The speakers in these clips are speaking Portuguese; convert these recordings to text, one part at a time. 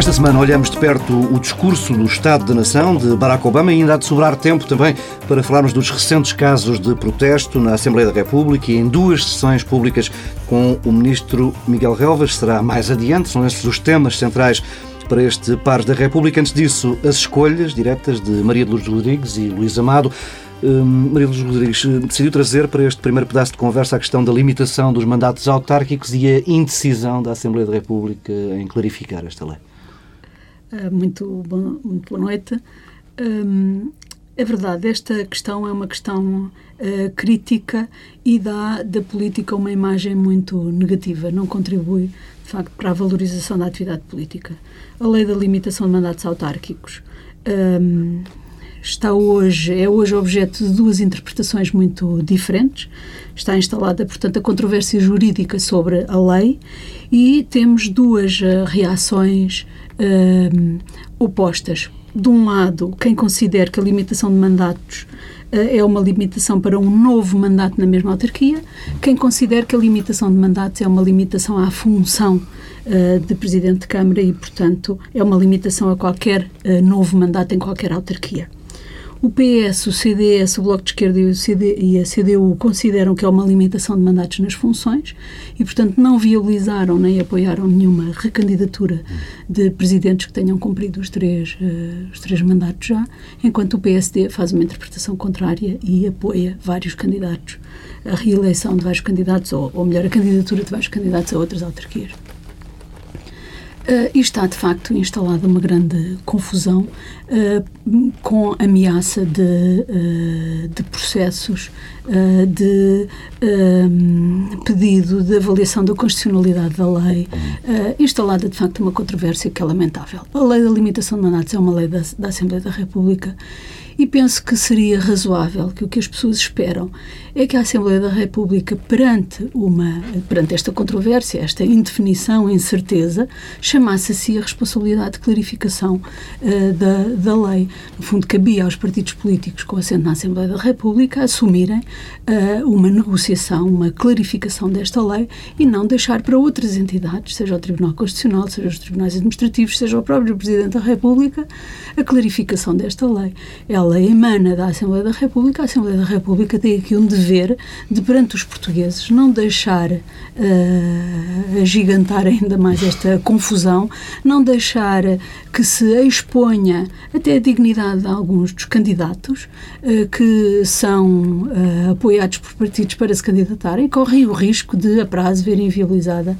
Esta semana olhamos de perto o discurso do Estado da Nação de Barack Obama e ainda há de sobrar tempo também para falarmos dos recentes casos de protesto na Assembleia da República e em duas sessões públicas com o Ministro Miguel Relvas. Será mais adiante, são esses os temas centrais para este Pares da República. Antes disso, as escolhas diretas de Maria de Lourdes Rodrigues e Luís Amado. Hum, Maria Luz Rodrigues hum, decidiu trazer para este primeiro pedaço de conversa a questão da limitação dos mandatos autárquicos e a indecisão da Assembleia da República em clarificar esta lei. Ah, muito, bom, muito boa noite. Um, é verdade, esta questão é uma questão uh, crítica e dá da política uma imagem muito negativa, não contribui, de facto, para a valorização da atividade política. A lei da limitação de mandatos autárquicos um, está hoje, é hoje objeto de duas interpretações muito diferentes. Está instalada, portanto, a controvérsia jurídica sobre a lei e temos duas uh, reações uh, opostas. De um lado, quem considera que a limitação de mandatos uh, é uma limitação para um novo mandato na mesma autarquia, quem considera que a limitação de mandatos é uma limitação à função uh, de Presidente de Câmara e, portanto, é uma limitação a qualquer uh, novo mandato em qualquer autarquia. O PS, o CDS, o Bloco de Esquerda e, CD, e a CDU consideram que é uma limitação de mandatos nas funções e, portanto, não viabilizaram nem apoiaram nenhuma recandidatura de presidentes que tenham cumprido os três, uh, os três mandatos já, enquanto o PSD faz uma interpretação contrária e apoia vários candidatos, a reeleição de vários candidatos, ou, ou melhor, a candidatura de vários candidatos a outras autarquias. Uh, e está, de facto, instalada uma grande confusão uh, com ameaça de, uh, de processos, de pedido de avaliação da constitucionalidade da lei, instalada, de facto, uma controvérsia que é lamentável. A lei da limitação de mandatos é uma lei da, da Assembleia da República e penso que seria razoável que o que as pessoas esperam é que a Assembleia da República, perante, uma, perante esta controvérsia, esta indefinição, incerteza, chamasse a si a responsabilidade de clarificação uh, da, da lei. No fundo, cabia aos partidos políticos com assento na Assembleia da República assumirem uh, uma negociação, uma clarificação desta lei e não deixar para outras entidades, seja o Tribunal Constitucional, seja os Tribunais Administrativos, seja o próprio Presidente da República, a clarificação desta lei. Ela emana da Assembleia da República, a Assembleia da República tem aqui um dever de, perante os portugueses, não deixar uh, agigantar ainda mais esta confusão, não deixar que se exponha até a dignidade de alguns dos candidatos uh, que são uh, apoiados por partidos para se candidatarem correm o risco de, a prazo, ver inviabilizada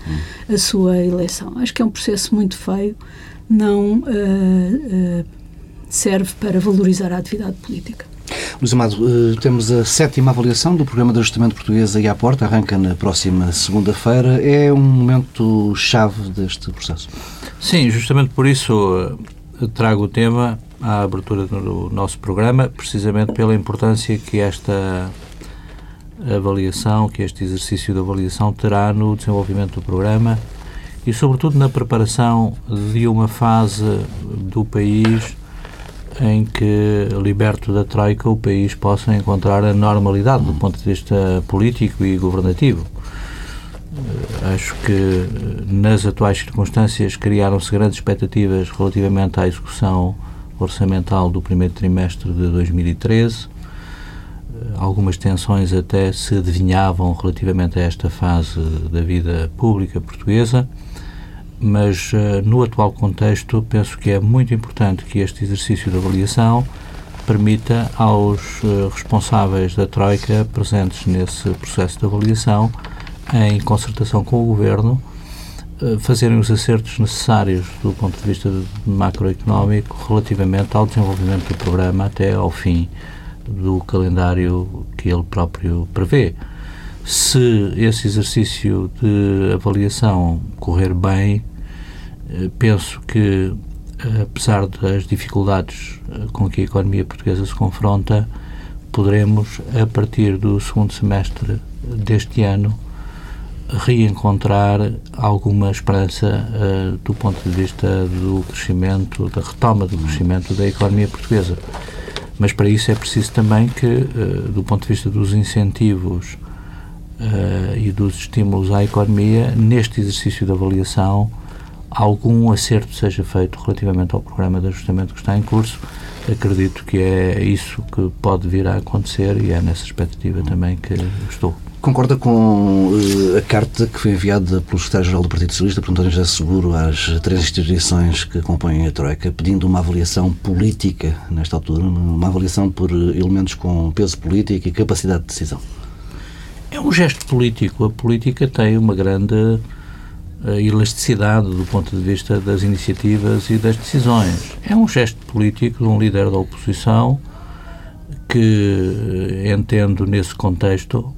a sua eleição. Acho que é um processo muito feio, não. Serve para valorizar a atividade política. Luís Amado, eh, temos a sétima avaliação do Programa de Ajustamento Português aí à porta, arranca na próxima segunda-feira. É um momento chave deste processo? Sim, justamente por isso eh, trago o tema à abertura do nosso programa, precisamente pela importância que esta avaliação, que este exercício de avaliação terá no desenvolvimento do programa e, sobretudo, na preparação de uma fase do país em que, liberto da Troika, o país possa encontrar a normalidade do ponto de vista político e governativo. Eh, acho que, eh, nas atuais circunstâncias, criaram-se grandes expectativas relativamente à execução orçamental do primeiro trimestre de 2013. Eh, algumas tensões até se adivinhavam relativamente a esta fase da vida pública portuguesa mas uh, no atual contexto penso que é muito importante que este exercício de avaliação permita aos uh, responsáveis da Troika presentes nesse processo de avaliação, em concertação com o Governo, uh, fazerem os acertos necessários do ponto de vista macroeconómico relativamente ao desenvolvimento do programa até ao fim do calendário que ele próprio prevê. Se esse exercício de avaliação correr bem, eh, penso que, eh, apesar das dificuldades eh, com que a economia portuguesa se confronta, poderemos, a partir do segundo semestre deste ano, reencontrar alguma esperança uh, do ponto de vista do crescimento, da retoma do crescimento da economia portuguesa. Mas para isso é preciso também que, uh, do ponto de vista dos incentivos uh, e dos estímulos à economia, neste exercício de avaliação, algum acerto seja feito relativamente ao programa de ajustamento que está em curso. Acredito que é isso que pode vir a acontecer e é nessa expectativa também que estou. Concorda com uh, a carta que foi enviada pelo secretário-geral do Partido Socialista, por António José Seguro, às três instituições que compõem a Troika, pedindo uma avaliação política nesta altura, uma avaliação por elementos com peso político e capacidade de decisão? É um gesto político. A política tem uma grande elasticidade do ponto de vista das iniciativas e das decisões. É um gesto político de um líder da oposição que, entendo nesse contexto,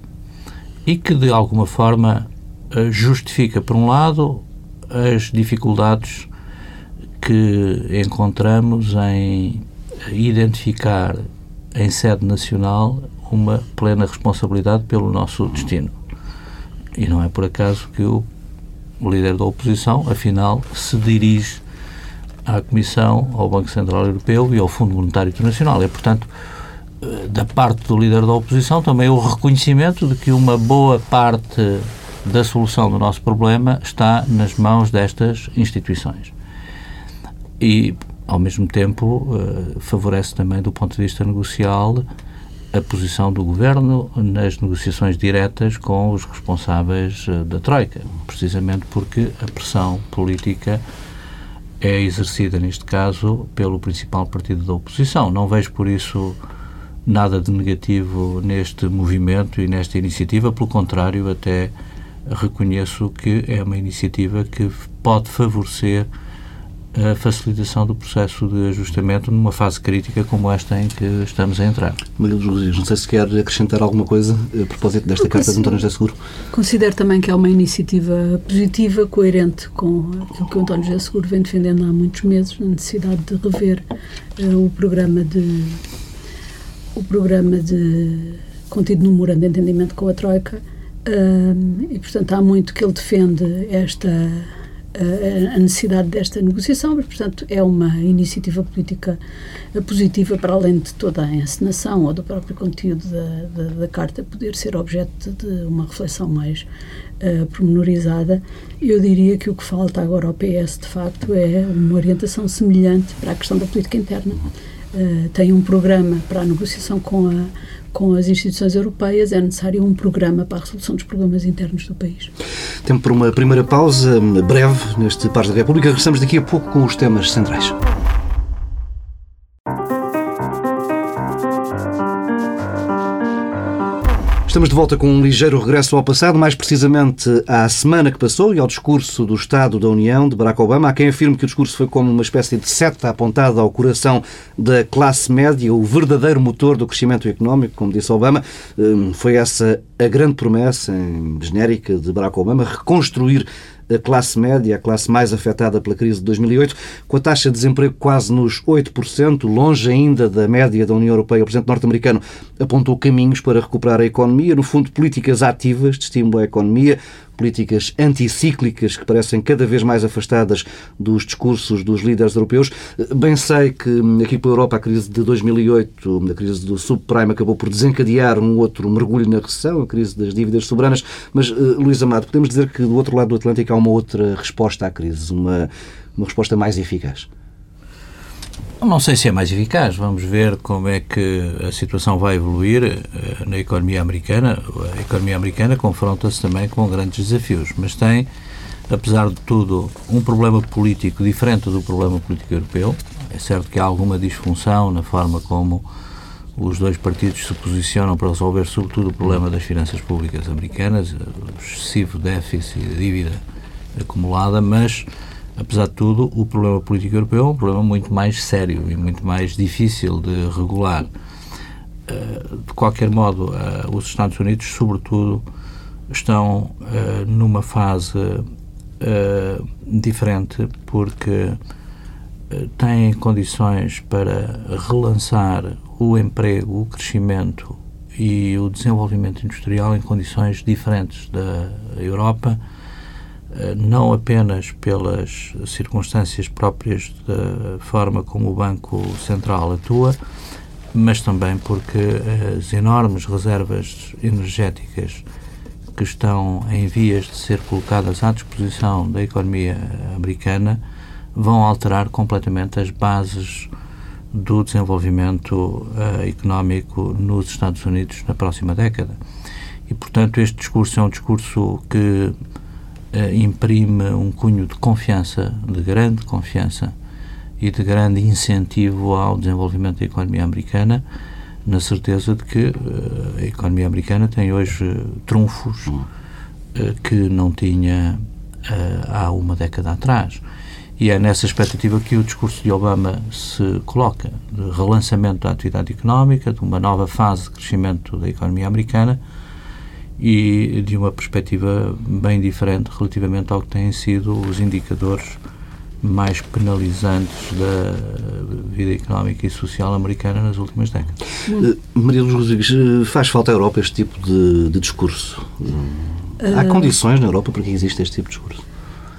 e que, de alguma forma, eh, justifica, por um lado, as dificuldades que encontramos em identificar em sede nacional uma plena responsabilidade pelo nosso destino. E não é por acaso que o líder da oposição, afinal, se dirige à Comissão, ao Banco Central Europeu e ao Fundo Monetário Internacional. É, portanto, da parte do líder da oposição também o reconhecimento de que uma boa parte da solução do nosso problema está nas mãos destas instituições. E, ao mesmo tempo, eh, favorece também, do ponto de vista negocial, a posição do governo nas negociações diretas com os responsáveis eh, da Troika, precisamente porque a pressão política é exercida, neste caso, pelo principal partido da oposição. Não vejo por isso nada de negativo neste movimento e nesta iniciativa, pelo contrário, até reconheço que é uma iniciativa que pode favorecer a facilitação do processo de ajustamento numa fase crítica como esta em que estamos a entrar. Maria dos Luís, não sei se quer acrescentar alguma coisa a propósito desta carta de António José Seguro. Considero também que é uma iniciativa positiva, coerente com aquilo que o António José Seguro vem defendendo há muitos meses, a necessidade de rever uh, o programa de o programa de contido no memorando de entendimento com a Troika um, e, portanto, há muito que ele defende esta a, necessidade desta negociação, mas, portanto, é uma iniciativa política positiva para além de toda a encenação ou do próprio conteúdo da, da, da Carta poder ser objeto de uma reflexão mais uh, pormenorizada. Eu diria que o que falta agora ao PS, de facto, é uma orientação semelhante para a questão da política interna uh, tem um programa para a negociação com, a, com as instituições europeias, é necessário um programa para a resolução dos problemas internos do país. Tempo para uma primeira pausa, breve, neste Pares da República. Regressamos daqui a pouco com os temas centrais. Estamos de volta com um ligeiro regresso ao passado, mais precisamente à semana que passou e ao discurso do Estado da União de Barack Obama. Há quem afirme que o discurso foi como uma espécie de seta apontada ao coração da classe média, o verdadeiro motor do crescimento económico, como disse Obama. Hum, foi essa a grande promessa genérica de Barack Obama, reconstruir a classe média, a classe mais afetada pela crise de 2008, com a taxa de desemprego quase nos 8%, longe ainda da média da União Europeia. O presidente norte-americano apontou caminhos para recuperar a economia, no fundo, políticas ativas de estímulo à economia, políticas anticíclicas que parecem cada vez mais afastadas dos discursos dos líderes europeus. Bem sei que aqui pela Europa a crise de 2008, a crise do subprime, acabou por desencadear um outro mergulho na recessão, a crise das dívidas soberanas, mas, uh, Luís Amado, podemos dizer que do outro lado do Atlântico há uma outra resposta à crise, uma, uma resposta mais eficaz? Não sei se é mais eficaz. Vamos ver como é que a situação vai evoluir uh, na economia americana. A economia americana confronta-se também com grandes desafios, mas tem, apesar de tudo, um problema político diferente do problema político europeu. É certo que há alguma disfunção na forma como os dois partidos se posicionam para resolver, sobretudo, o problema das finanças públicas americanas, o excessivo déficit e dívida acumulada, mas apesar de tudo, o problema político europeu é um problema muito mais sério e muito mais difícil de regular. Eh, de qualquer modo, eh, os Estados Unidos, sobretudo, estão eh, numa fase diferente porque têm condições para relançar o emprego, o crescimento e o desenvolvimento industrial em condições diferentes da Europa não apenas pelas circunstâncias próprias da forma como o Banco Central atua, mas também porque as enormes reservas energéticas que estão em vias de ser colocadas à disposição da economia americana vão alterar completamente as bases do desenvolvimento uh, económico nos Estados Unidos na próxima década. E, portanto, este discurso é um discurso que uh, imprime um cunho de confiança, de grande confiança e de grande incentivo ao desenvolvimento da economia americana, na certeza de que uh, a economia americana tem hoje trunfos que não tinha há uma década atrás. E é nessa expectativa que o discurso de Obama se coloca, de relançamento da atividade económica, de uma nova fase de crescimento da economia americana e de uma perspectiva bem diferente relativamente ao que têm sido os indicadores mais penalizantes da vida económica e social americana nas últimas décadas. Uh, Maria Luz Rodrigues, eh, faz falta à Europa este tipo de, de discurso? Uh, Há condições na Europa para que exista este tipo de discurso?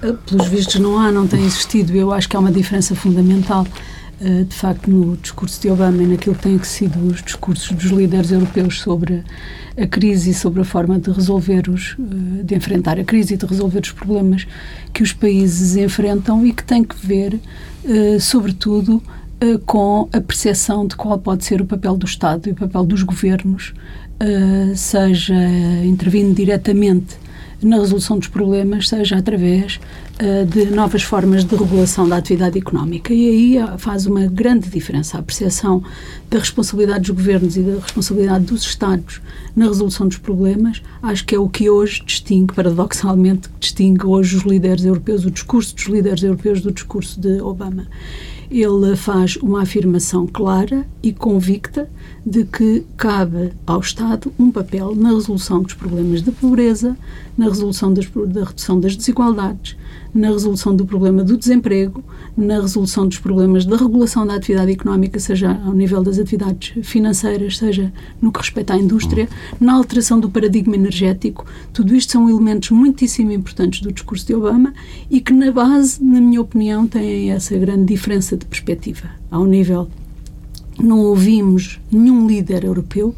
Eh, pelos vistos não há, não tem existido. Eu acho que há uma diferença fundamental, eh, de facto, no discurso de Obama e naquilo que têm sido os discursos dos líderes europeus sobre a crise e sobre a forma de resolver os, eh, de enfrentar a crise e de resolver os problemas que os países enfrentam e que tem que ver, sobretudo, com a percepção de qual pode ser o papel do Estado e o papel dos governos, seja intervindo diretamente na resolução dos problemas, seja através uh, de novas formas de regulação da atividade económica. E aí uh, faz uma grande diferença a percepção da responsabilidade dos governos e da responsabilidade dos Estados na resolução dos problemas. Acho que é o que hoje distingue, paradoxalmente, distingue hoje os líderes europeus, o discurso dos líderes europeus do discurso de Obama ele faz uma afirmação clara e convicta de que cabe ao Estado um papel na resolução dos problemas da pobreza, na resolução das, da redução das desigualdades, na resolução do problema do desemprego, na resolução dos problemas da regulação da atividade económica, seja ao nível das atividades financeiras, seja no que respeita à indústria, na alteração do paradigma energético. Tudo isto são elementos muitíssimo importantes do discurso de Obama e que, na base, na minha opinião, têm essa grande diferença de perspectiva. Ao nível. Não ouvimos nenhum líder europeu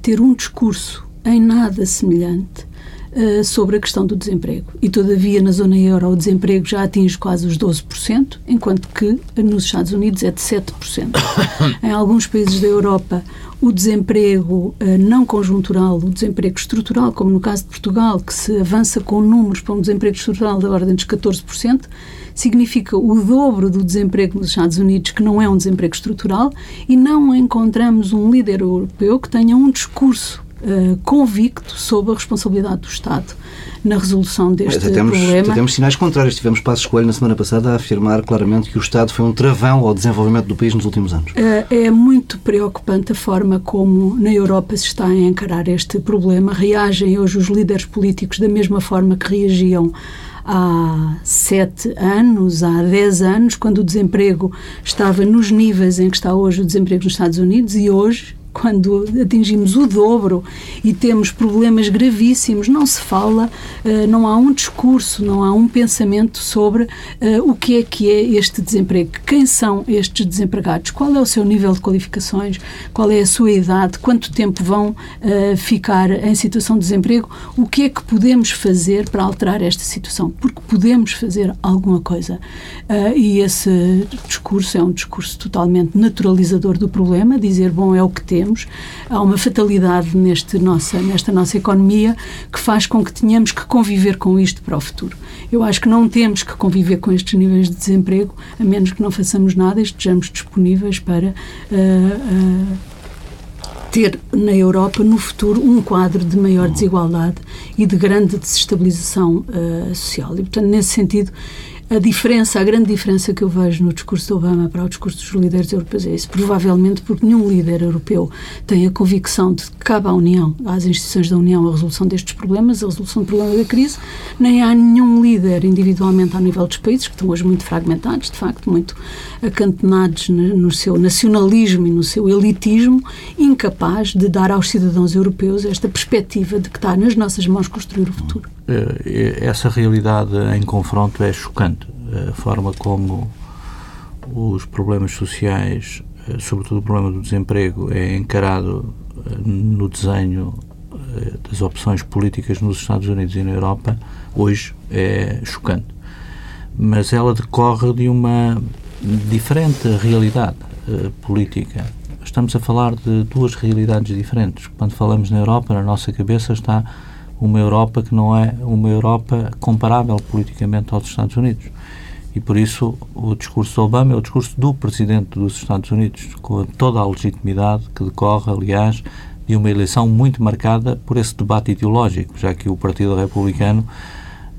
ter um discurso em nada semelhante uh, sobre a questão do desemprego. E, todavia, na zona euro, o desemprego já atinge quase os 12%, enquanto que nos Estados Unidos é de 7%. em alguns países da Europa, o desemprego uh, não conjuntural, o desemprego estrutural, como no caso de Portugal, que se avança com números para um desemprego estrutural da ordem dos 14%, significa o dobro do desemprego nos Estados Unidos, que não é um desemprego estrutural, e não encontramos um líder europeu que tenha um discurso uh, convicto sobre a responsabilidade do Estado na resolução deste até temos, problema. Até temos sinais contrários. Tivemos Passos Coelho na semana passada a afirmar claramente que o Estado foi um travão ao desenvolvimento do país nos últimos anos. É, é muito preocupante a forma como na Europa se está a encarar este problema. Reagem hoje os líderes políticos da mesma forma que reagiam há sete anos, há dez anos, quando o desemprego estava nos níveis em que está hoje o desemprego nos Estados Unidos e hoje quando atingimos o dobro e temos problemas gravíssimos, não se fala, uh, não há um discurso, não há um pensamento sobre uh, o que é que é este desemprego, quem são estes desempregados, qual é o seu nível de qualificações, qual é a sua idade, quanto tempo vão uh, ficar em situação de desemprego, o que é que podemos fazer para alterar esta situação, porque podemos fazer alguma coisa. e esse discurso é um discurso totalmente naturalizador do problema, dizer, bom, é o que temos temos, há uma fatalidade neste nossa, nesta nossa economia que faz com que tenhamos que conviver com isto para o futuro. Eu acho que não temos que conviver com estes níveis de desemprego, a menos que não façamos nada e estejamos disponíveis para. Uh, uh, ter na Europa, no futuro, um quadro de maior desigualdade e de grande desestabilização uh, social. E, portanto, nesse sentido, a diferença, a grande diferença que eu vejo no discurso de Obama para o discurso dos líderes europeus é isso. Provavelmente porque nenhum líder europeu tem a convicção de que cabe à União, às instituições da União, a resolução destes problemas, a resolução do problema da crise, nem há nenhum líder individualmente ao nível dos países, que estão hoje muito fragmentados, de facto, muito acantonados no seu nacionalismo e no seu elitismo, incapaz de dar aos cidadãos europeus esta perspectiva de que está nas nossas mãos construir o futuro. Eh, essa realidade em confronto é chocante. A forma como os problemas sociais, eh, sobretudo o problema do desemprego, é encarado eh, no desenho das opções políticas nos Estados Unidos e na Europa hoje é chocante. Mas ela decorre de uma diferente realidade política. Estamos a falar de duas realidades diferentes. Quando falamos na Europa, na nossa cabeça está uma Europa que não é uma Europa comparável politicamente aos Estados Unidos. E por isso o discurso de Obama é o discurso do Presidente dos Estados Unidos, com toda a legitimidade que decorre, aliás, de uma eleição muito marcada por esse debate ideológico, já que o Partido Republicano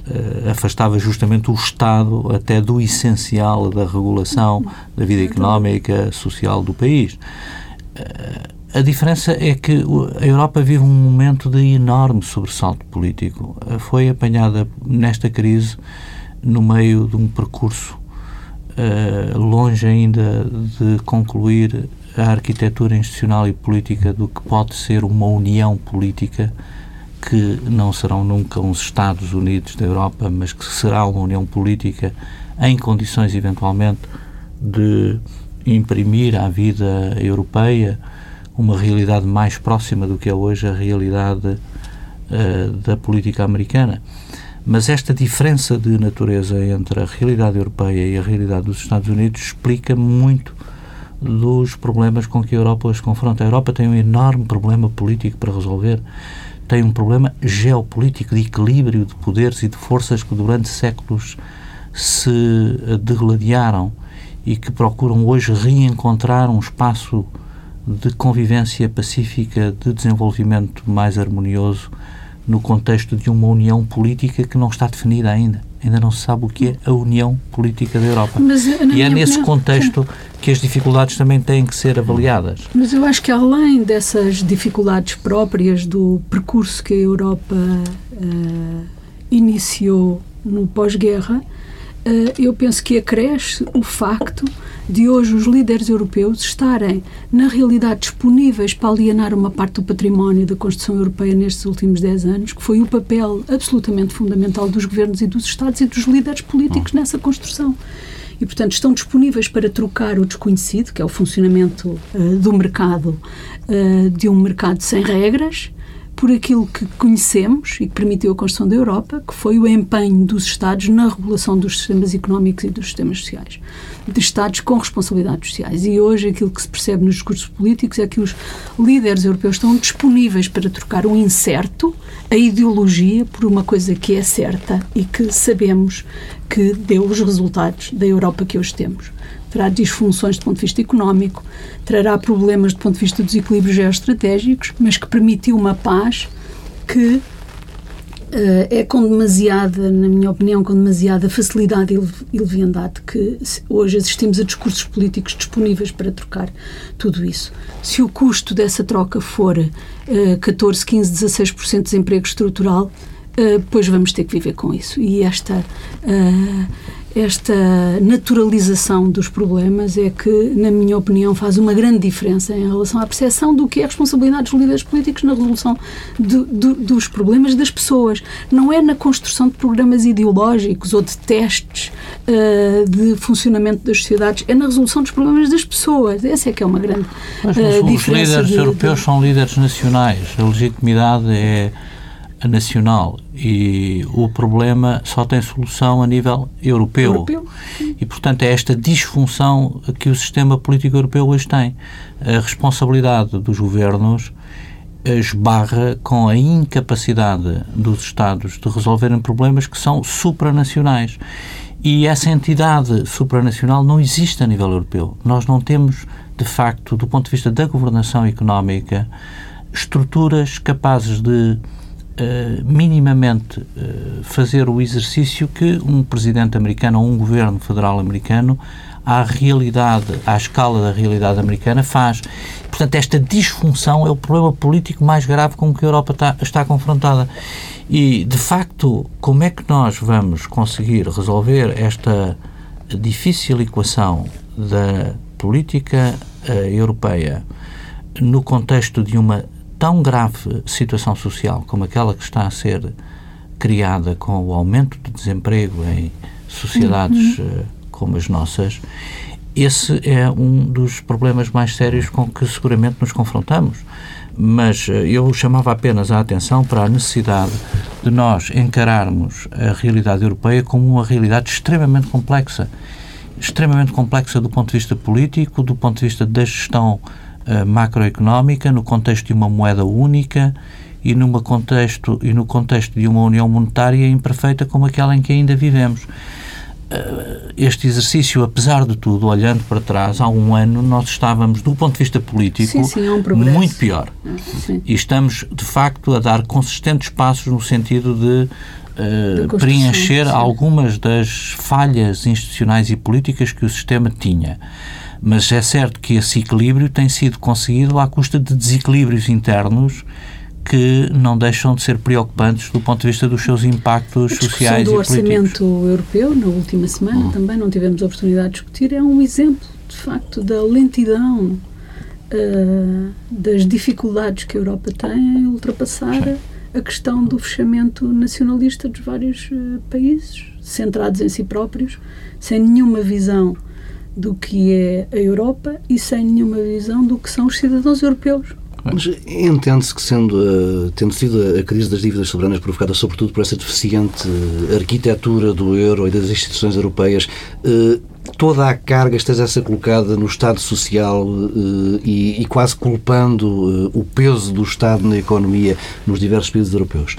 uh, afastava justamente o Estado até do essencial da regulação da vida económica, social do país. Uh, a diferença é que a Europa vive um momento de enorme sobressalto político. Uh, foi apanhada nesta crise no meio de um percurso uh, longe ainda de concluir a arquitetura institucional e política do que pode ser uma união política que não serão nunca uns Estados Unidos da Europa, mas que será uma união política em condições eventualmente de imprimir à vida europeia uma realidade mais próxima do que é hoje a realidade uh, da política americana. Mas esta diferença de natureza entre a realidade europeia e a realidade dos Estados Unidos explica muito dos problemas com que a Europa se confronta. A Europa tem um enorme problema político para resolver. Tem um problema geopolítico de equilíbrio de poderes e de forças que durante séculos se degladiaram e que procuram hoje reencontrar um espaço de convivência pacífica, de desenvolvimento mais harmonioso no contexto de uma união política que não está definida ainda. Ainda não se sabe o que é a união política da Europa. Mas, e é nesse opinião, contexto que as dificuldades também têm que ser avaliadas. Mas eu acho que além dessas dificuldades próprias do percurso que a Europa uh, iniciou no pós-guerra, eu penso que acresce o facto de hoje os líderes europeus estarem, na realidade, disponíveis para alienar uma parte do património da construção europeia nestes últimos 10 anos, que foi o papel absolutamente fundamental dos governos e dos Estados e dos líderes políticos nessa construção. E, portanto, estão disponíveis para trocar o desconhecido, que é o funcionamento uh, do mercado, uh, de um mercado sem regras, por aquilo que conhecemos e que permitiu a construção da Europa, que foi o empenho dos Estados na regulação dos sistemas económicos e dos sistemas sociais. De Estados com responsabilidades sociais. E hoje aquilo que se percebe nos discursos políticos é que os líderes europeus estão disponíveis para trocar o incerto, a ideologia, por uma coisa que é certa e que sabemos que deu os resultados da Europa que hoje temos terá disfunções do ponto de vista económico, trará problemas do ponto de vista dos equilíbrios geoestratégicos, mas que permitiu uma paz que uh, é com demasiada, na minha opinião, com demasiada facilidade e leviandade que hoje assistimos a discursos políticos disponíveis para trocar tudo isso. Se o custo dessa troca for uh, 14, 15, 16% de desemprego estrutural, uh, pois vamos ter que viver com isso. E esta uh, esta naturalização dos problemas é que, na minha opinião, faz uma grande diferença em relação à percepção do que é a responsabilidade dos líderes políticos na resolução do, do, dos problemas das pessoas. Não é na construção de programas ideológicos ou de testes uh, de funcionamento das sociedades, é na resolução dos problemas das pessoas. Essa é que é uma grande Mas, uh, diferença. Os líderes de, europeus de... são líderes nacionais. A legitimidade é nacional e o problema só tem solução a nível europeu. europeu. E, portanto, é esta disfunção que o sistema político europeu hoje tem. A responsabilidade dos governos esbarra com a incapacidade dos Estados de resolverem problemas que são supranacionais. E essa entidade supranacional não existe a nível europeu. Nós não temos, de facto, do ponto de vista da governação económica, estruturas capazes de uh, minimamente uh, fazer o exercício que um presidente americano ou um governo federal americano à realidade, à escala da realidade americana faz. Portanto, esta disfunção é o problema político mais grave com que a Europa está, está confrontada. E, de facto, como é que nós vamos conseguir resolver esta difícil equação da política uh, europeia no contexto de uma tão grave situação social como aquela que está a ser criada com o aumento do desemprego em sociedades uhum. uh, como as nossas, esse é um dos problemas mais sérios com que seguramente nos confrontamos. mas uh, eu chamava apenas a atenção para a necessidade de nós encararmos a realidade europeia como uma realidade extremamente complexa. Extremamente complexa do ponto de vista político, do ponto de vista da gestão uh, macroeconómica, no contexto de uma moeda única e, numa contexto, e no contexto de uma união monetária imperfeita como aquela em que ainda vivemos. Eh, este exercício, apesar de tudo, olhando para trás, há um ano nós estávamos, do ponto de vista político, sim, sim, é um muito pior. Ah, sim. E estamos, de facto, a dar consistentes passos no sentido de uh, preencher algumas das falhas institucionais e políticas que o sistema tinha. Mas é certo que esse equilíbrio tem sido conseguido à custa de desequilíbrios internos que não deixam de ser preocupantes do ponto de vista dos seus impactos sociais do e políticos. O orçamento europeu, na última semana, uhum. também não tivemos a oportunidade de discutir, é um exemplo, de facto, da lentidão, uh, das dificuldades que a Europa tem em ultrapassar Sim. a questão do fechamento nacionalista dos vários uh, países, centrados em si próprios, sem nenhuma visão do que é a Europa e sem nenhuma visão do que são os cidadãos europeus. Mas entende-se que, sendo, uh, tendo sido a crise das dívidas soberanas provocada sobretudo por essa deficiente arquitetura do euro e das instituições europeias, uh, toda a carga esteja a ser colocada no Estado Social e, e, quase culpando o peso do Estado na economia nos diversos países europeus.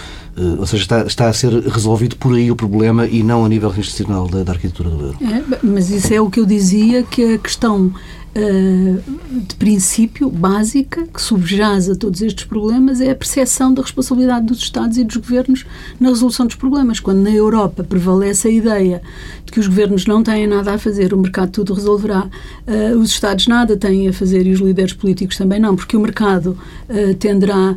ou seja, está, está a ser resolvido por aí o problema e não a nível institucional da, da arquitetura do euro. É, mas isso é o que eu dizia, que a questão eh, de princípio básica que subjaz a todos estes problemas é a percepção da responsabilidade dos Estados e dos governos na resolução dos problemas. Quando na Europa prevalece a ideia de que os governos não têm nada a fazer, o mercado tudo resolverá, uh, os Estados nada têm a fazer e os líderes políticos também não, porque o mercado uh, tenderá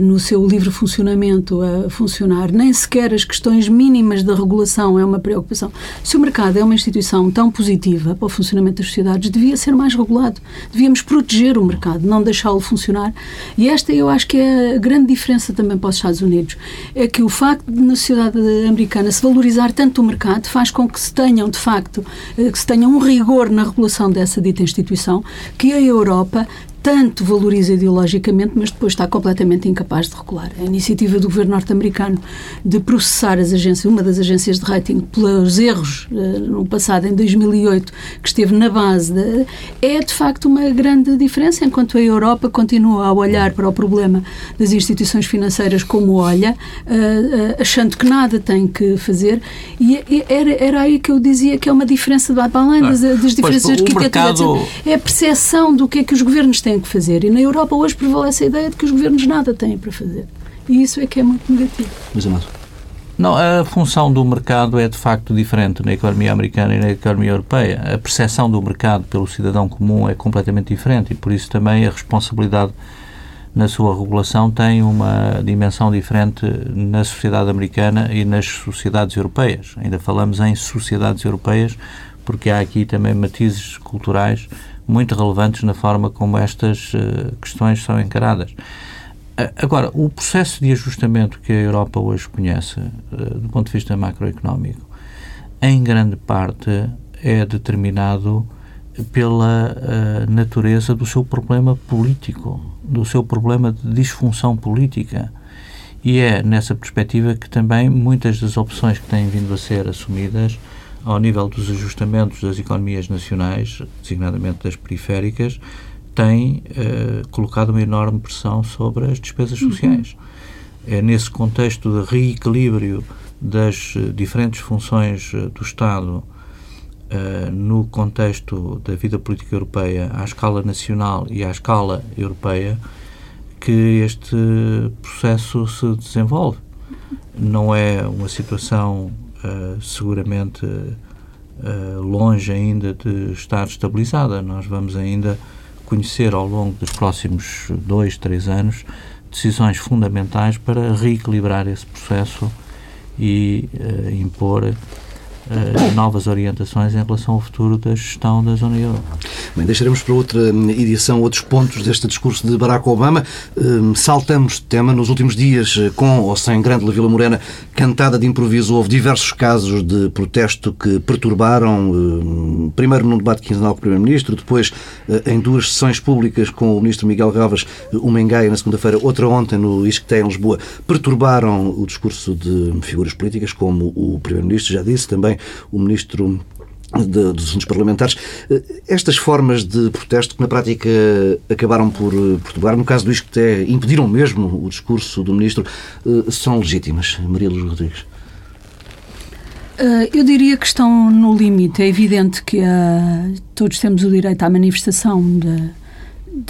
no seu livre funcionamento a funcionar. Nem sequer as questões mínimas da regulação é uma preocupação. Se o mercado é uma instituição tão positiva para o funcionamento das sociedades, devia ser mais mais regulado. Devíamos proteger o mercado, não deixá-lo funcionar. E esta eu acho que é a grande diferença também para os Estados Unidos. É que o facto de na sociedade americana se valorizar tanto o mercado faz com que se tenham, de facto, eh, que se tenha um rigor na regulação dessa dita instituição, que a Europa tanto valoriza ideologicamente, mas depois está completamente incapaz de regular. A iniciativa do governo norte-americano de processar as agências, uma das agências de rating, pelos erros uh, no passado, em 2008, que esteve na base, de, é de facto uma grande diferença, enquanto a Europa continua a olhar para o problema das instituições financeiras como olha, uh, uh, achando que nada tem que fazer, e, e era, era aí que eu dizia que é uma diferença, além das, das diferenças de mercado... é a percepção do que é que os governos têm têm que fazer. E na Europa hoje prevalece a ideia de que os governos nada têm para fazer. E isso é que é muito negativo. Mas, Amado. Não, a função do mercado é de facto diferente na economia americana e na economia europeia. A percepção do mercado pelo cidadão comum é completamente diferente e por isso também a responsabilidade na sua regulação tem uma dimensão diferente na sociedade americana e nas sociedades europeias. Ainda falamos em sociedades europeias porque há aqui também matizes culturais muito relevantes na forma como estas uh, questões são encaradas. Uh, agora, o processo de ajustamento que a Europa hoje conhece, uh, do ponto de vista macroeconómico, em grande parte é determinado pela natureza do seu problema político, do seu problema de disfunção política. E é nessa perspectiva que também muitas das opções que têm vindo a ser assumidas ao nível dos ajustamentos das economias nacionais, designadamente das periféricas, tem uh, colocado uma enorme pressão sobre as despesas uhum. sociais. É nesse contexto de reequilíbrio das uh, diferentes funções uh, do Estado no contexto da vida política europeia à escala nacional e à escala europeia que este processo se desenvolve. Não é uma situação uh, seguramente uh, longe ainda de estar estabilizada. Nós vamos ainda conhecer ao longo dos próximos dois, três anos decisões fundamentais para reequilibrar esse processo e uh, impor uh, novas orientações em relação ao futuro da gestão da zona euro. Bem, deixaremos para outra edição outros pontos deste discurso de Barack Obama. Uh, saltamos de tema. Nos últimos dias, eh, com ou sem Grande Vila Morena, cantada de improviso, houve diversos casos de protesto que perturbaram, uh, primeiro num debate quinzenal com o Primeiro-Ministro, depois em duas sessões públicas com o Ministro Miguel Galvas, uma em Gaia na segunda-feira, outra ontem no Isqueté, em Lisboa, perturbaram o discurso de figuras políticas, como o Primeiro-Ministro já disse, também o Ministro de, dos assuntos parlamentares. Estas formas de protesto que na prática acabaram por perturbar, no caso do Isqueté, impediram mesmo o discurso do Ministro, são legítimas. Maria Luz Rodrigues. Eu diria que estão no limite. É evidente que uh, todos temos o direito à manifestação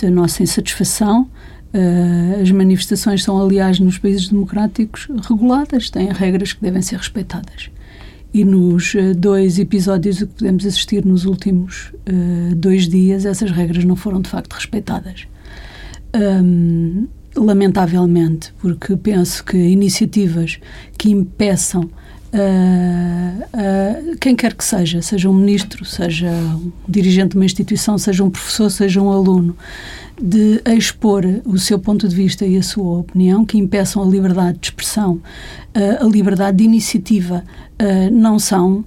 da nossa insatisfação. Uh, as manifestações são, aliás, nos países democráticos reguladas, têm regras que devem ser respeitadas e nos uh, dois episódios que podemos assistir nos últimos uh, dois dias, essas regras não foram de facto respeitadas. Um, lamentavelmente, porque penso que iniciativas que impeçam uh, quem quer que seja, seja um ministro, seja um dirigente de uma instituição, seja um professor, seja um aluno, de expor o seu ponto de vista e a sua opinião, que impeçam a liberdade de expressão, a liberdade de iniciativa, não são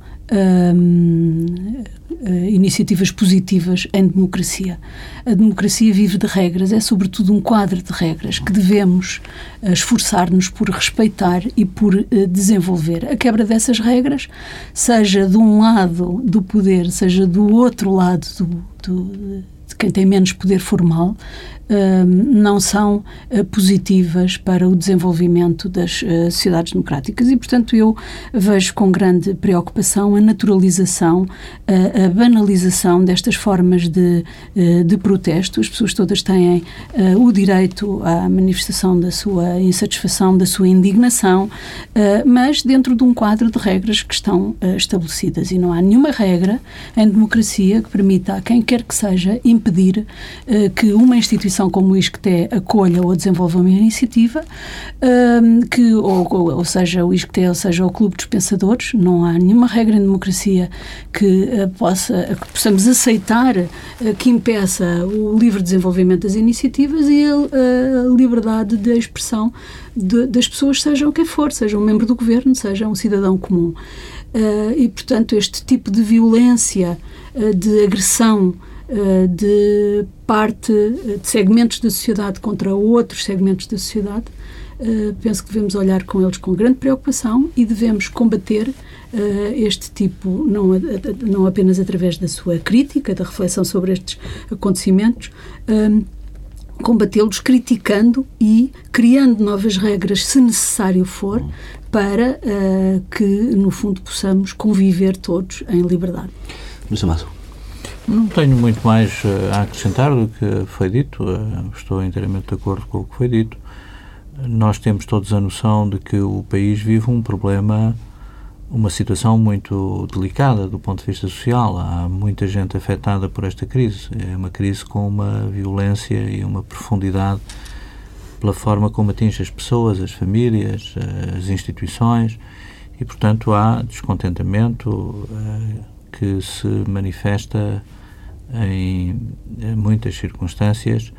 iniciativas positivas em democracia. A democracia vive de regras, é sobretudo um quadro de regras que devemos esforçar-nos por respeitar e por desenvolver. A quebra dessas regras, seja de um lado do poder, seja do outro lado do, do de quem tem menos poder formal, não são uh, positivas para o desenvolvimento das uh, sociedades democráticas. E, portanto, eu vejo com grande preocupação a naturalização, uh, a banalização destas formas de, de protesto. As pessoas todas têm o direito à manifestação da sua insatisfação, da sua indignação, mas dentro de um quadro de regras que estão estabelecidas. E não há nenhuma regra em democracia que permita a quem quer que seja impedir que uma instituição instituição como o ISCTE acolha ou desenvolva uma iniciativa, um, que, ou, ou, seja, o ISCTE, ou seja, o Clube dos Pensadores, não há nenhuma regra em democracia que, uh, possa, que possamos aceitar uh, que impeça o livre desenvolvimento das iniciativas e a, liberdade de expressão de, das pessoas, seja o que for, seja um membro do governo, seja um cidadão comum. Uh, e, portanto, este tipo de violência, uh, de agressão de parte de segmentos da sociedade contra outros segmentos da sociedade, penso que devemos olhar com eles com grande preocupação e devemos combater este tipo, não, não apenas através da sua crítica, da reflexão sobre estes acontecimentos, combatê-los criticando e criando novas regras, se necessário for, para que, no fundo, possamos conviver todos em liberdade. Luís Amado. Não tenho muito mais uh, a acrescentar do que foi dito. Uh, estou inteiramente de acordo com o que foi dito. Nós temos todos a noção de que o país vive um problema uma situação muito delicada do ponto de vista social. Há muita gente afetada por esta crise. É uma crise com uma violência e uma profundidade pela forma como atinge as pessoas, as famílias, as instituições e, portanto, há descontentamento que se manifesta em, muitas circunstâncias,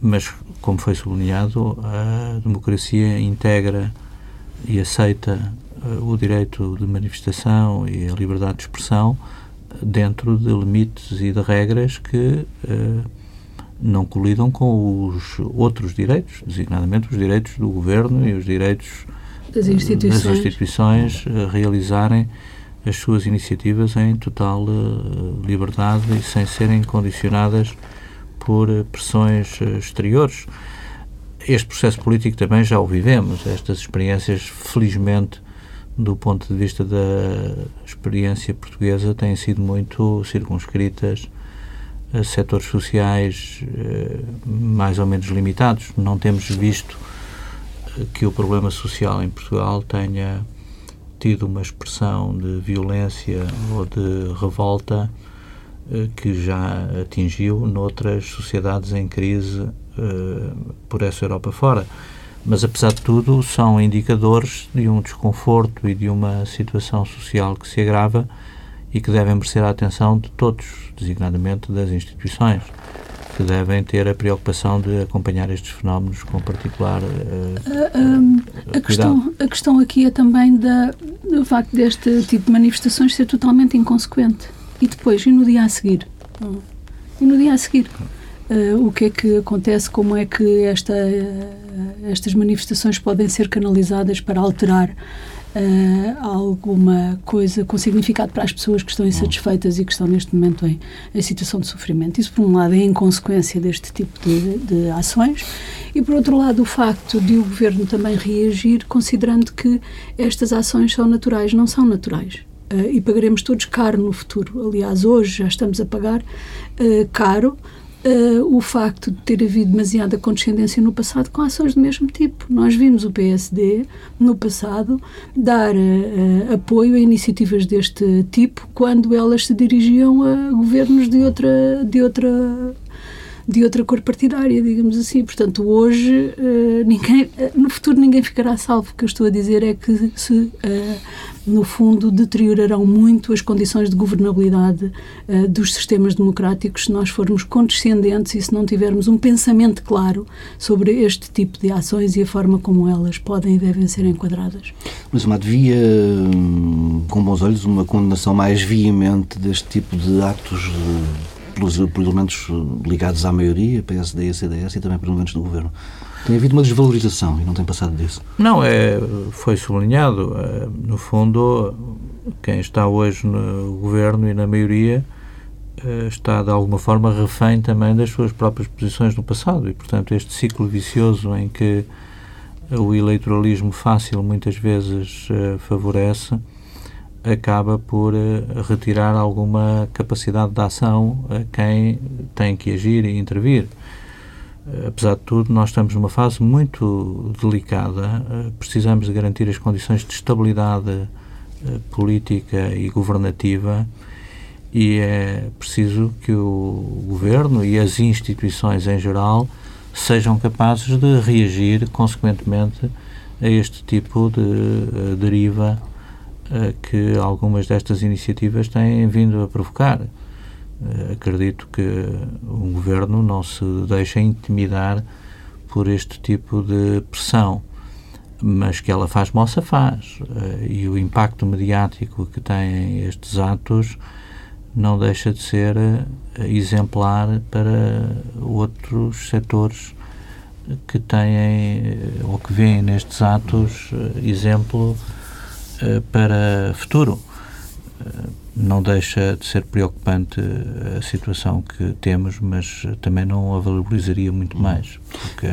mas, como foi sublinhado, a democracia integra e aceita eh, o direito de manifestação e a liberdade de expressão dentro de limites e de regras que uh, não colidam com os outros direitos, designadamente os direitos do governo e os direitos das instituições, das instituições uh, realizarem as suas iniciativas em total uh, liberdade e sem serem condicionadas por pressões exteriores. Este processo político também já o vivemos, estas experiências, felizmente, do ponto de vista da experiência portuguesa, têm sido muito circunscritas a setores sociais eh, mais ou menos limitados. Não temos visto eh, que o problema social em Portugal tenha tido uma expressão de violência ou de revolta eh, que já atingiu noutras sociedades em crise por essa Europa fora. mas apesar de tudo são indicadores de um desconforto e de uma situação social que se agrava e que devem merecer a atenção de todos, designadamente das instituições, que devem ter a preocupação de acompanhar estes fenómenos com particular uh, a, questão, a questão aqui é também da, do facto deste tipo de manifestações ser totalmente inconsequente. E depois, e no dia a seguir? E no dia a seguir? Uh, o que é que acontece, como é que esta, uh, estas manifestações podem ser canalizadas para alterar uh, alguma coisa com significado para as pessoas que estão insatisfeitas e que estão neste momento em, em situação de sofrimento. Isso, por um lado, é em consequência deste tipo de, de ações e, por outro lado, o facto de o governo também reagir considerando que estas ações são naturais, não são naturais. Uh, e pagaremos todos caro no futuro. Aliás, hoje já estamos a pagar uh, caro uh, o facto de ter havido demasiada condescendência no passado com ações do mesmo tipo. Nós vimos o PSD, no passado, dar uh, apoio a iniciativas deste tipo quando elas se dirigiam a governos de outra, de outra de outra cor partidária, digamos assim. Portanto, hoje, uh, ninguém, no futuro, ninguém ficará salvo. O que eu estou a dizer é que se uh, no fundo, deteriorarão muito as condições de governabilidade uh, dos sistemas democráticos se nós formos condescendentes e se não tivermos um pensamento claro sobre este tipo de ações e a forma como elas podem e devem ser enquadradas. Mas, Amado, via hum, com bons olhos uma condenação mais veemente deste tipo de atos, de, pelos, pelos elementos ligados à maioria, PSD e CDS, e também pelos elementos do governo. Tem havido uma desvalorização e não tem passado disso. Não, é, foi sublinhado. É, no fundo, quem está hoje no governo e na maioria é, está de alguma forma refém também das suas próprias posições no passado e, portanto, este ciclo vicioso em que o eleitoralismo fácil muitas vezes favorece acaba por retirar alguma capacidade de ação a quem tem que agir e intervir. Eh, apesar de tudo, nós estamos numa fase muito delicada. Eh, precisamos de garantir as condições de estabilidade eh, política e governativa e é preciso que o governo e as instituições em geral sejam capazes de reagir consequentemente a este tipo de deriva que algumas destas iniciativas têm vindo a provocar. Eh, acredito que um governo não se deixa intimidar por este tipo de pressão, mas que ela faz moça faz. Eh, e o impacto mediático que têm estes atos não deixa de ser eh, exemplar para outros setores que têm ou que veem nestes atos exemplo para futuro não deixa de ser preocupante a situação que temos, mas também não a valorizaria muito mais. Porque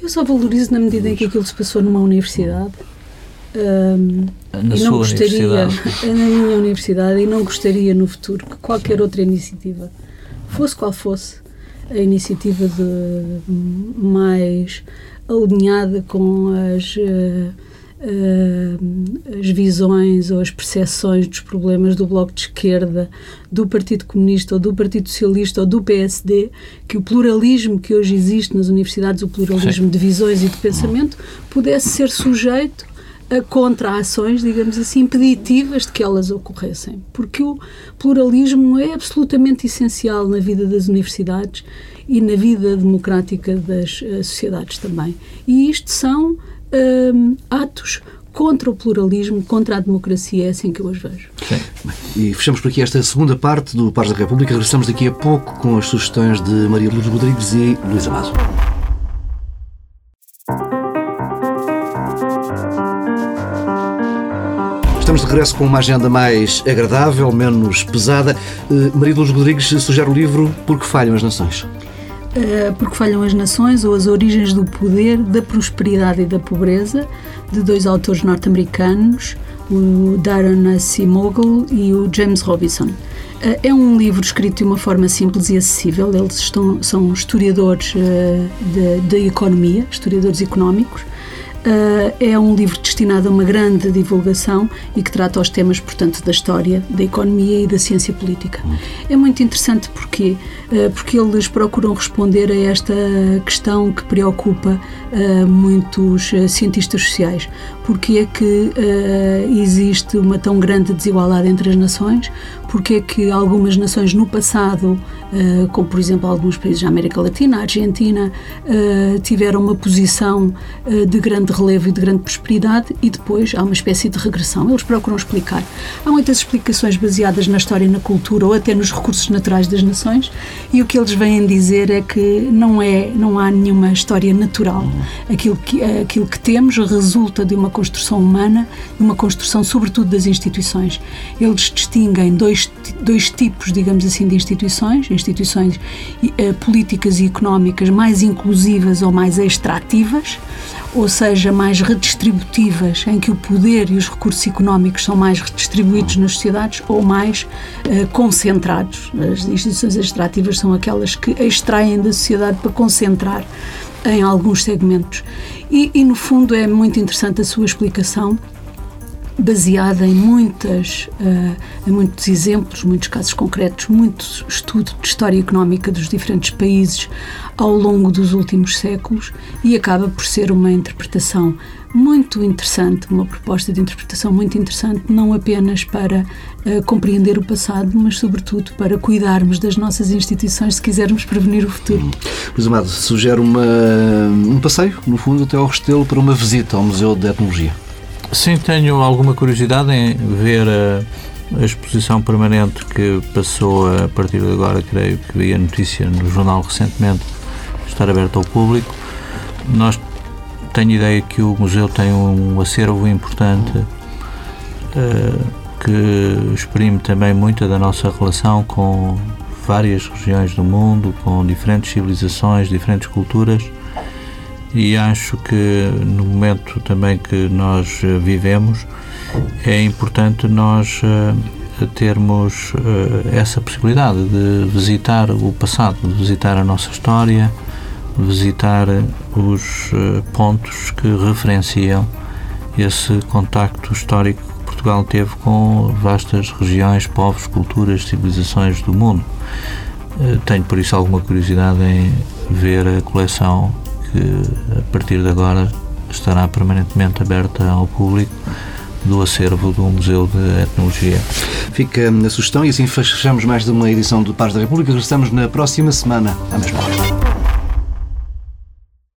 Eu só valorizo na medida em que aquilo se passou numa universidade. Um, na e não gostaria, na minha universidade, e não gostaria no futuro que qualquer outra iniciativa, fosse qual fosse, a iniciativa de mais alinhada com as. Uh, uh, as visões ou as percepções dos problemas do Bloco de Esquerda, do Partido Comunista ou do Partido Socialista ou do PSD, que o pluralismo que hoje existe nas universidades, o pluralismo Sim. de visões e de pensamento, pudesse ser sujeito a contra-ações, digamos assim, impeditivas de que elas ocorressem. Porque o pluralismo é absolutamente essencial na vida das universidades e na vida democrática das uh, sociedades também. E isto são uh, atos contra o pluralismo, contra a democracia, é assim que eu os vejo. Sim. E fechamos por aqui esta segunda parte do Pares da República. Regressamos daqui a pouco com as sugestões de Maria Lourdes Rodrigues e Luís Amazo. Estamos de regresso com uma agenda mais agradável, menos pesada. Uh, Maria Lourdes Rodrigues sugere o livro Porque Falham as Nações. Eh, porque falham as nações ou as origens do poder, da prosperidade e da pobreza, de dois autores norte-americanos, o Darren Asimoglu e o James Robinson. Eh, é um livro escrito de uma forma simples e acessível. Eles estão, são historiadores de, de, economia, historiadores económicos, Uh, é um livro destinado a uma grande divulgação e que trata os temas, portanto, da história, da economia e da ciência política. É muito interessante porque, uh, porque eles procuram responder a esta questão que preocupa uh, muitos cientistas sociais. Porque é que existe uma tão grande desigualdade entre as nações? Porque é que algumas nações no passado, como por exemplo alguns países da América Latina, a Argentina, tiveram uma posição de grande de relevo e de grande prosperidade e depois há uma espécie de regressão. Eles procuram explicar. Há muitas explicações baseadas na história e na cultura ou até nos recursos naturais das nações e o que eles vêm dizer é que não é, não há nenhuma história natural. Aquilo que, aquilo que temos resulta de uma construção humana, de uma construção sobretudo das instituições. Eles distinguem dois, dois tipos, digamos assim, de instituições, instituições eh, políticas e económicas mais inclusivas ou mais extrativas, ou seja, mais redistributivas, em que o poder e os recursos económicos são mais redistribuídos nas sociedades, ou mais uh, concentrados. As instituições extrativas são aquelas que extraem da sociedade para concentrar em alguns segmentos. E, e no fundo, é muito interessante a sua explicação baseada em muitas uh, em muitos exemplos, muitos casos concretos, muito estudo de história económica dos diferentes países ao longo dos últimos séculos e acaba por ser uma interpretação muito interessante, uma proposta de interpretação muito interessante, não apenas para uh, compreender o passado, mas sobretudo para cuidarmos das nossas instituições se quisermos prevenir o futuro. Luís Amado, sugere uma, um passeio, no fundo, até ao Restelo para uma visita ao Museu de Etnologia. Sim, tenho alguma curiosidade em ver a, a, exposição permanente que passou a partir de agora, creio que vi a notícia no jornal recentemente, estar aberta ao público. Nós tenho ideia que o museu tem um acervo importante uh, que exprime também muita da nossa relação com várias regiões do mundo, com diferentes civilizações, diferentes culturas e acho que no momento também que nós eh, vivemos é importante nós uh, termos uh, essa possibilidade de visitar o passado, de visitar a nossa história, visitar os pontos que referenciam esse contacto histórico que Portugal teve com vastas regiões, povos, culturas, civilizações do mundo. Tenho por isso alguma curiosidade em ver a coleção que a partir de agora estará permanentemente aberta ao público do acervo do Museu de Etnologia. Fica a sugestão e assim fechamos mais uma edição do Paz da República. Estamos na próxima semana, à mesma hora.